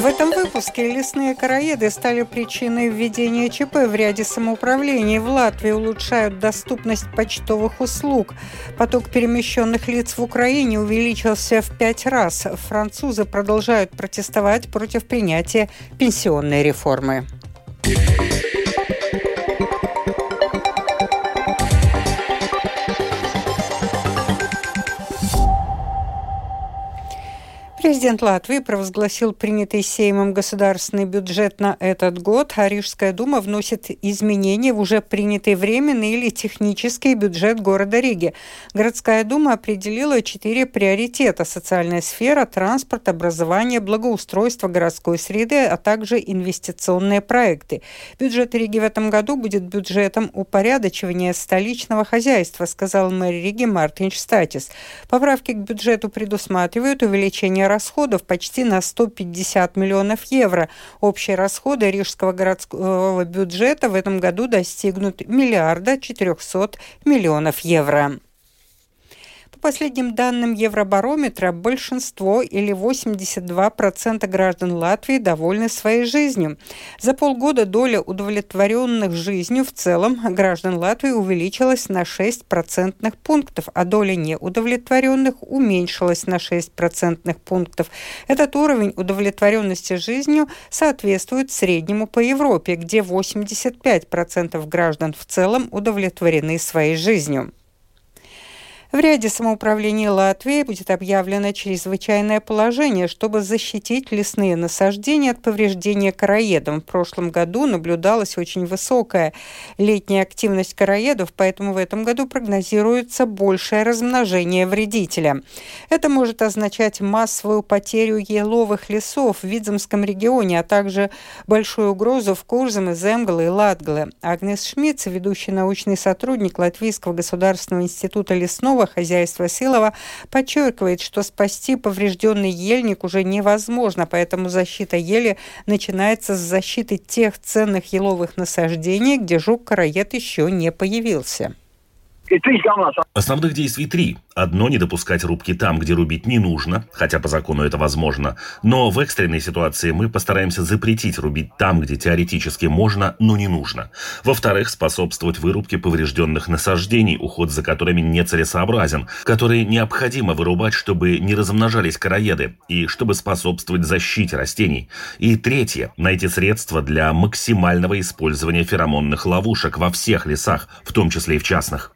В этом выпуске лесные короеды стали причиной введения ЧП в ряде самоуправлений. В Латвии улучшают доступность почтовых услуг. Поток перемещенных лиц в Украине увеличился в пять раз. Французы продолжают протестовать против принятия пенсионной реформы. Президент Латвии провозгласил принятый Сеймом государственный бюджет на этот год, а Рижская дума вносит изменения в уже принятый временный или технический бюджет города Риги. Городская дума определила четыре приоритета – социальная сфера, транспорт, образование, благоустройство городской среды, а также инвестиционные проекты. Бюджет Риги в этом году будет бюджетом упорядочивания столичного хозяйства, сказал мэр Риги Мартин Штатис. Поправки к бюджету предусматривают увеличение расходов почти на 150 миллионов евро. Общие расходы рижского городского бюджета в этом году достигнут миллиарда 400 миллионов евро последним данным Евробарометра, большинство или 82% граждан Латвии довольны своей жизнью. За полгода доля удовлетворенных жизнью в целом граждан Латвии увеличилась на 6 процентных пунктов, а доля неудовлетворенных уменьшилась на 6 процентных пунктов. Этот уровень удовлетворенности жизнью соответствует среднему по Европе, где 85% граждан в целом удовлетворены своей жизнью. В ряде самоуправлений Латвии будет объявлено чрезвычайное положение, чтобы защитить лесные насаждения от повреждения короедом. В прошлом году наблюдалась очень высокая летняя активность короедов, поэтому в этом году прогнозируется большее размножение вредителя. Это может означать массовую потерю еловых лесов в Видземском регионе, а также большую угрозу в Курзаме, Земгале и Латгале. Агнес Шмидц, ведущий научный сотрудник Латвийского государственного института лесного лесного хозяйства Силова подчеркивает, что спасти поврежденный ельник уже невозможно, поэтому защита ели начинается с защиты тех ценных еловых насаждений, где жук-караед еще не появился. Основных действий три. Одно – не допускать рубки там, где рубить не нужно, хотя по закону это возможно. Но в экстренной ситуации мы постараемся запретить рубить там, где теоретически можно, но не нужно. Во-вторых, способствовать вырубке поврежденных насаждений, уход за которыми нецелесообразен, которые необходимо вырубать, чтобы не размножались короеды и чтобы способствовать защите растений. И третье – найти средства для максимального использования феромонных ловушек во всех лесах, в том числе и в частных.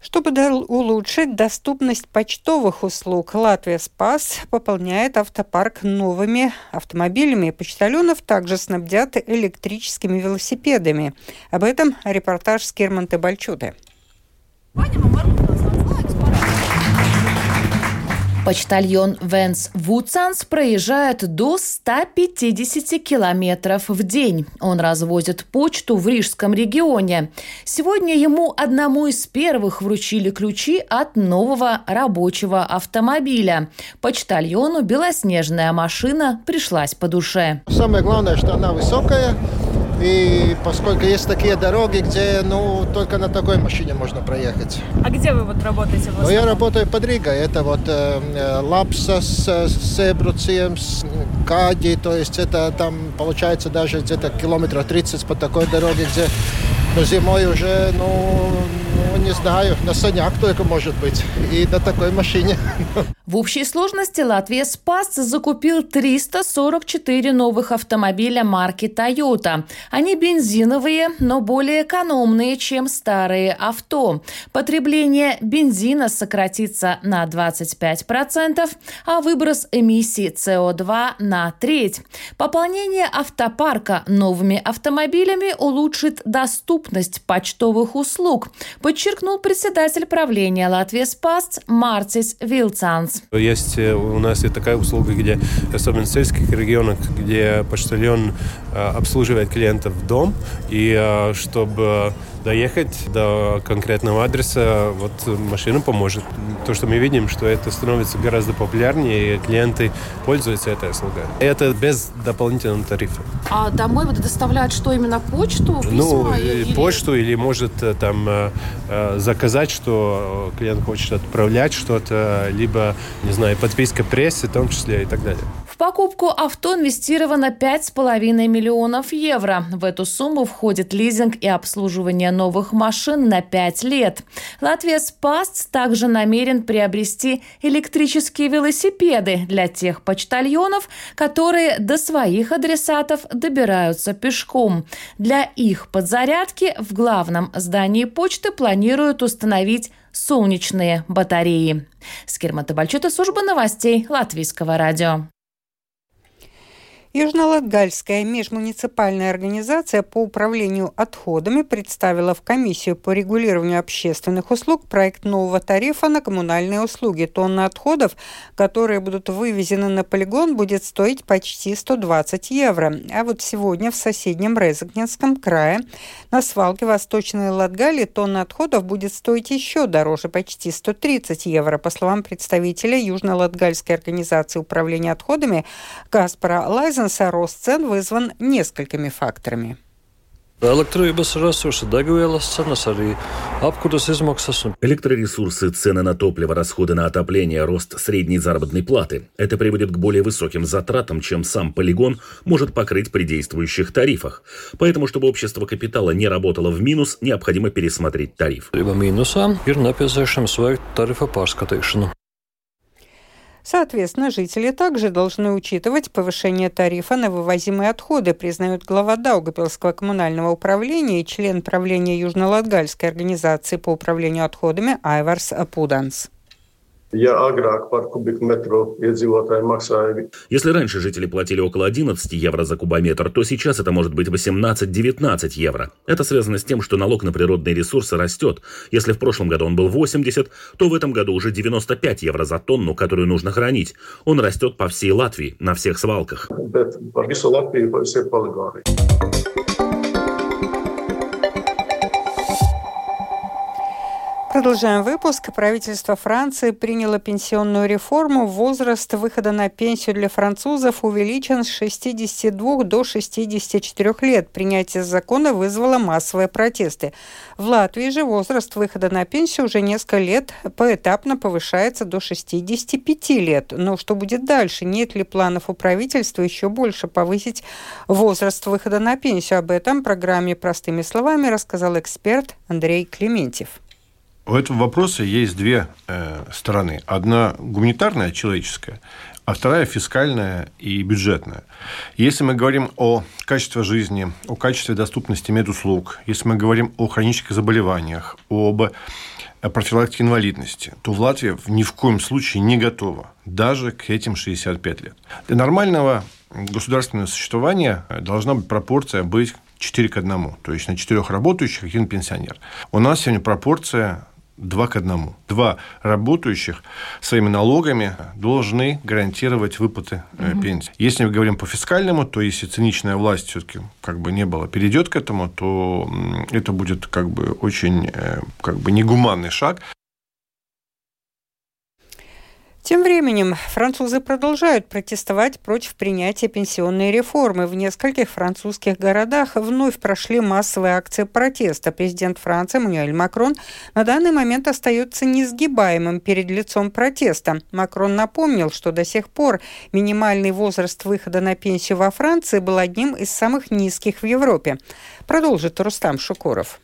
Чтобы улучшить доступность почтовых услуг, Латвия Спас пополняет автопарк новыми автомобилями. Почтальонов также снабдят электрическими велосипедами. Об этом репортаж с Керманты Бальчуты. Почтальон Венс Вудсанс проезжает до 150 километров в день. Он развозит почту в Рижском регионе. Сегодня ему одному из первых вручили ключи от нового рабочего автомобиля. Почтальону белоснежная машина пришлась по душе. Самое главное, что она высокая, и поскольку есть такие дороги, где ну, только на такой машине можно проехать. А где вы вот работаете? Ну, я работаю под Ригой. Это вот э, э Лапсас, э, Себруцием, Кади. То есть это там получается даже где-то километров 30 по такой дороге, где ну, зимой уже, ну, не знаю, на санях только может быть. И на такой машине. В общей сложности Латвия Спас закупил 344 новых автомобиля марки Toyota. Они бензиновые, но более экономные, чем старые авто. Потребление бензина сократится на 25%, а выброс эмиссий СО2 на треть. Пополнение автопарка новыми автомобилями улучшит доступность почтовых услуг, подчеркнул председатель правления Латвии Спас Мартис Вилцанс. Есть э, у нас и такая услуга, где, особенно в сельских регионах, где почтальон э, обслуживает клиентов в дом, и э, чтобы доехать до конкретного адреса, вот машина поможет. То, что мы видим, что это становится гораздо популярнее, и клиенты пользуются этой услугой. Это без дополнительного тарифа. А домой вот доставляют что именно почту, письма? Ну, или... почту или может там заказать, что клиент хочет отправлять что-то, либо, не знаю, подписка прессы в том числе и так далее. В покупку авто инвестировано 5,5 миллионов евро. В эту сумму входит лизинг и обслуживание новых машин на 5 лет. Латвия Спаст также намерен приобрести электрические велосипеды для тех почтальонов, которые до своих адресатов добираются пешком. Для их подзарядки в главном здании почты планируют установить солнечные батареи. Скирмата Бальчута, служба новостей Латвийского радио. Южно-Латгальская межмуниципальная организация по управлению отходами представила в комиссию по регулированию общественных услуг проект нового тарифа на коммунальные услуги. Тонна отходов, которые будут вывезены на полигон, будет стоить почти 120 евро. А вот сегодня в соседнем Резакненском крае на свалке Восточной Латгалии тонна отходов будет стоить еще дороже, почти 130 евро. По словам представителя Южно-Латгальской организации управления отходами Каспара Лайзен, Бизнеса рост цен вызван несколькими факторами. Электроресурсы, цены на топливо, расходы на отопление, рост средней заработной платы. Это приводит к более высоким затратам, чем сам полигон может покрыть при действующих тарифах. Поэтому, чтобы общество капитала не работало в минус, необходимо пересмотреть тариф. Минуса ir nepieciešams veikt tarifa pārskatīšanu. Соответственно, жители также должны учитывать повышение тарифа на вывозимые отходы, признают глава Даугапилского коммунального управления и член правления Южно-Латгальской организации по управлению отходами Айварс Пуданс. Если раньше жители платили около 11 евро за кубометр, то сейчас это может быть 18-19 евро. Это связано с тем, что налог на природные ресурсы растет. Если в прошлом году он был 80, то в этом году уже 95 евро за тонну, которую нужно хранить. Он растет по всей Латвии, на всех свалках. Продолжаем выпуск. Правительство Франции приняло пенсионную реформу. Возраст выхода на пенсию для французов увеличен с 62 до 64 лет. Принятие закона вызвало массовые протесты. В Латвии же возраст выхода на пенсию уже несколько лет поэтапно повышается до 65 лет. Но что будет дальше? Нет ли планов у правительства еще больше повысить возраст выхода на пенсию? Об этом в программе «Простыми словами» рассказал эксперт Андрей Клементьев. У этого вопроса есть две э, стороны. Одна гуманитарная, человеческая, а вторая фискальная и бюджетная. Если мы говорим о качестве жизни, о качестве доступности медуслуг, если мы говорим о хронических заболеваниях, об э, профилактике инвалидности, то в Латвии ни в коем случае не готова даже к этим 65 лет. Для нормального государственного существования должна быть пропорция быть 4 к 1. То есть на 4 работающих один пенсионер. У нас сегодня пропорция два к одному. Два работающих своими налогами должны гарантировать выплаты угу. пенсии. Если мы говорим по фискальному, то если циничная власть все-таки как бы не было, перейдет к этому, то это будет как бы очень э, как бы негуманный шаг. Тем временем французы продолжают протестовать против принятия пенсионной реформы. В нескольких французских городах вновь прошли массовые акции протеста. Президент Франции Мануэль Макрон на данный момент остается несгибаемым перед лицом протеста. Макрон напомнил, что до сих пор минимальный возраст выхода на пенсию во Франции был одним из самых низких в Европе. Продолжит Рустам Шукуров.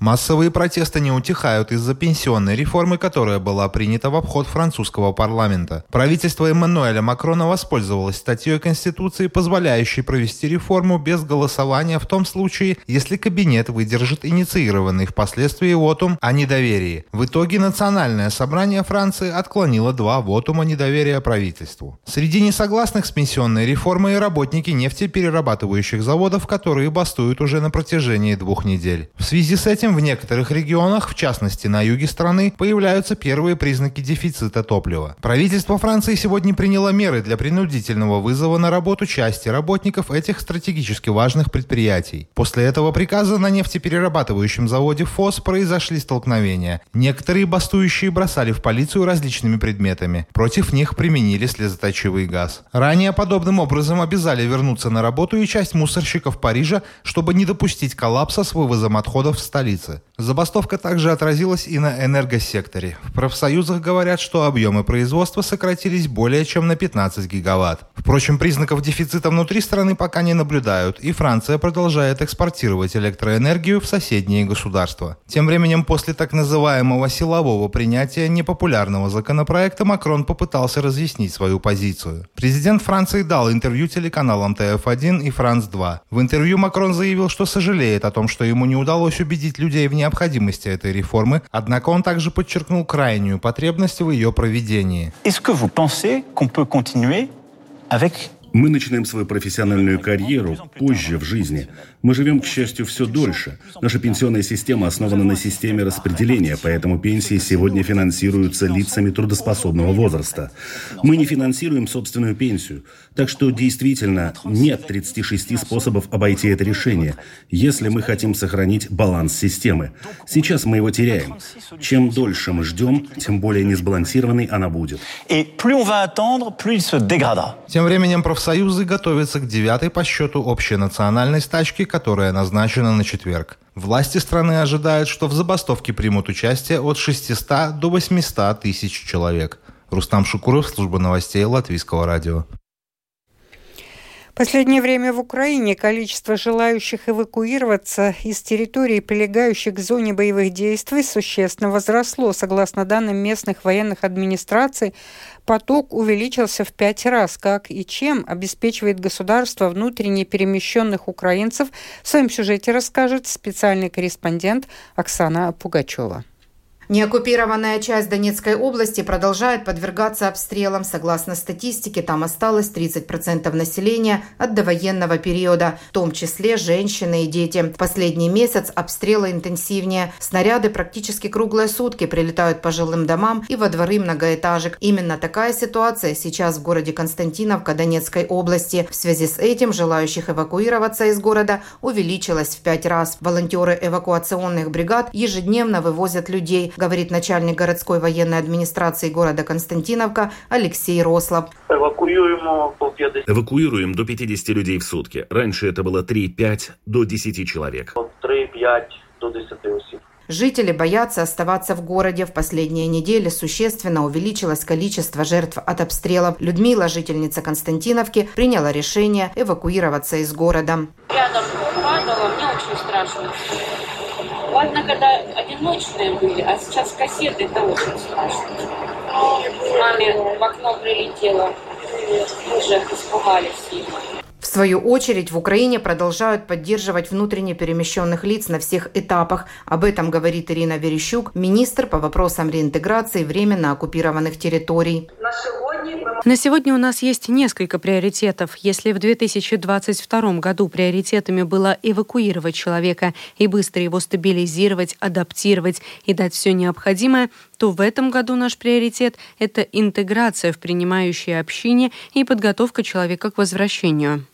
Массовые протесты не утихают из-за пенсионной реформы, которая была принята в обход французского парламента. Правительство Эммануэля Макрона воспользовалось статьей Конституции, позволяющей провести реформу без голосования в том случае, если кабинет выдержит инициированный впоследствии вотум о недоверии. В итоге Национальное собрание Франции отклонило два вотума недоверия правительству. Среди несогласных с пенсионной реформой работники нефтеперерабатывающих заводов, которые бастуют уже на протяжении двух недель. В связи с этим Впрочем, в некоторых регионах, в частности на юге страны, появляются первые признаки дефицита топлива. Правительство Франции сегодня приняло меры для принудительного вызова на работу части работников этих стратегически важных предприятий. После этого приказа на нефтеперерабатывающем заводе ФОС произошли столкновения. Некоторые бастующие бросали в полицию различными предметами. Против них применили слезоточивый газ. Ранее подобным образом обязали вернуться на работу и часть мусорщиков Парижа, чтобы не допустить коллапса с вывозом отходов в столице. Забастовка также отразилась и на энергосекторе. В профсоюзах говорят, что объемы производства сократились более чем на 15 гигаватт. Впрочем, признаков дефицита внутри страны пока не наблюдают, и Франция продолжает экспортировать электроэнергию в соседние государства. Тем временем, после так называемого силового принятия непопулярного законопроекта, Макрон попытался разъяснить свою позицию. Президент Франции дал интервью телеканалам ТФ1 и Франс-2. В интервью Макрон заявил, что сожалеет о том, что ему не удалось убедить людей в необходимости этой реформы, однако он также подчеркнул крайнюю потребность в ее проведении. Мы начинаем свою профессиональную карьеру позже в жизни. Мы живем, к счастью, все дольше. Наша пенсионная система основана на системе распределения, поэтому пенсии сегодня финансируются лицами трудоспособного возраста. Мы не финансируем собственную пенсию. Так что действительно нет 36 способов обойти это решение, если мы хотим сохранить баланс системы. Сейчас мы его теряем. Чем дольше мы ждем, тем более несбалансированной она будет. Тем временем профсоюзы готовятся к девятой по счету общенациональной стачке, которая назначена на четверг. Власти страны ожидают, что в забастовке примут участие от 600 до 800 тысяч человек. Рустам Шукуров, служба новостей Латвийского радио. Последнее время в Украине количество желающих эвакуироваться из территорий, прилегающих к зоне боевых действий, существенно возросло. Согласно данным местных военных администраций, поток увеличился в пять раз. Как и чем обеспечивает государство внутренне перемещенных украинцев, в своем сюжете расскажет специальный корреспондент Оксана Пугачева. Неоккупированная часть Донецкой области продолжает подвергаться обстрелам. Согласно статистике, там осталось 30% населения от довоенного периода, в том числе женщины и дети. В последний месяц обстрелы интенсивнее. Снаряды практически круглые сутки прилетают по жилым домам и во дворы многоэтажек. Именно такая ситуация сейчас в городе Константиновка Донецкой области. В связи с этим желающих эвакуироваться из города увеличилось в пять раз. Волонтеры эвакуационных бригад ежедневно вывозят людей, говорит начальник городской военной администрации города Константиновка Алексей Рослов. Эвакуируем до 50 людей в сутки. Раньше это было 3-5 до 10 человек. 3-5 до 10 осіб. Жители боятся оставаться в городе. В последние недели существенно увеличилось количество жертв от обстрелов. Людмила, жительница Константиновки, приняла решение эвакуироваться из города. Рядом падало, мне очень страшно. Ладно, когда одиночные были, а сейчас кассеты, это очень страшно. Маме в окно прилетело. Мы же испугались сильно. В свою очередь в Украине продолжают поддерживать внутренне перемещенных лиц на всех этапах. Об этом говорит Ирина Верещук, министр по вопросам реинтеграции временно оккупированных территорий. На сегодня у нас есть несколько приоритетов. Если в 2022 году приоритетами было эвакуировать человека и быстро его стабилизировать, адаптировать и дать все необходимое, то в этом году наш приоритет – это интеграция в принимающей общине и подготовка человека к возвращению.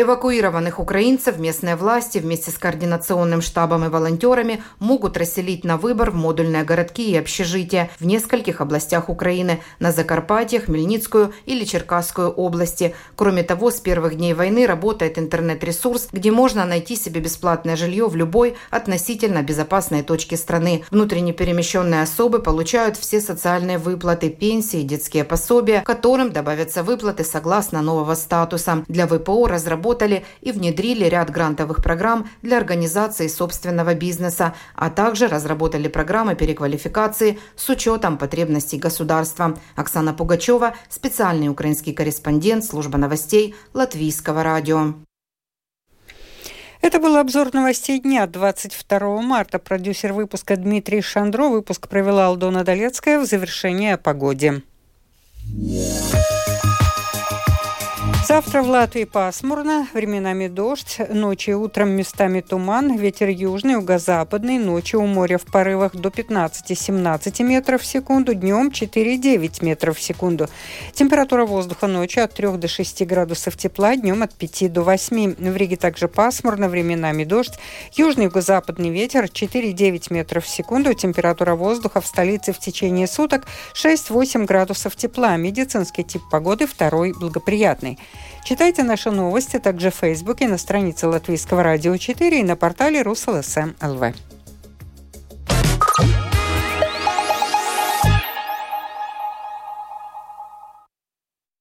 Эвакуированных украинцев местные власти вместе с координационным штабом и волонтерами могут расселить на выбор в модульные городки и общежития в нескольких областях Украины – на Закарпатье, Хмельницкую или Черкасскую области. Кроме того, с первых дней войны работает интернет-ресурс, где можно найти себе бесплатное жилье в любой относительно безопасной точке страны. Внутренне перемещенные особы получают все социальные выплаты, пенсии, детские пособия, которым добавятся выплаты согласно нового статуса. Для ВПО разработали и внедрили ряд грантовых программ для организации собственного бизнеса, а также разработали программы переквалификации с учетом потребностей государства. Оксана Пугачева, специальный украинский корреспондент, служба новостей Латвийского радио. Это был обзор новостей дня 22 марта. Продюсер выпуска Дмитрий Шандро. Выпуск провела Алдона Долецкая в завершение о погоде. Завтра в Латвии пасмурно, временами дождь, ночью и утром местами туман, ветер южный, юго-западный, ночью у моря в порывах до 15-17 метров в секунду, днем 4-9 метров в секунду. Температура воздуха ночью от 3 до 6 градусов тепла, днем от 5 до 8. В Риге также пасмурно, временами дождь, южный, юго-западный ветер 4-9 метров в секунду, температура воздуха в столице в течение суток 6-8 градусов тепла. Медицинский тип погоды второй благоприятный. Читайте наши новости также в Фейсбуке, на странице Латвийского радио 4 и на портале РусЛСМ ЛВ.